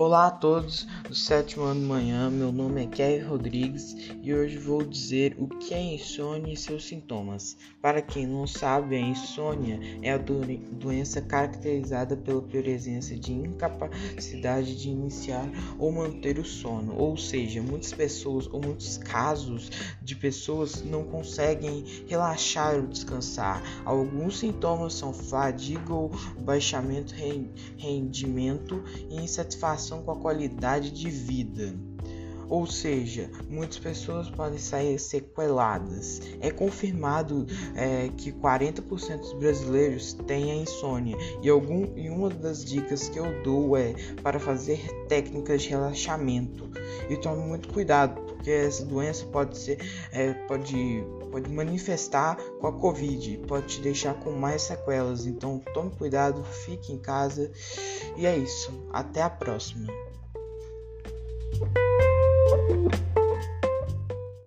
Olá a todos do sétimo ano manhã, meu nome é Kevin Rodrigues e hoje vou dizer o que é insônia e seus sintomas. Para quem não sabe, a insônia é a do doença caracterizada pela presença de incapacidade de iniciar ou manter o sono, ou seja, muitas pessoas ou muitos casos de pessoas não conseguem relaxar ou descansar. Alguns sintomas são fadiga ou baixamento rendimento e insatisfação preocupação com a qualidade de vida. Ou seja, muitas pessoas podem sair sequeladas. É confirmado é, que 40% dos brasileiros têm a insônia e, algum, e uma das dicas que eu dou é para fazer técnicas de relaxamento. E tome muito cuidado, porque essa doença pode ser é, pode, pode manifestar com a Covid, pode te deixar com mais sequelas. Então tome cuidado, fique em casa e é isso. Até a próxima.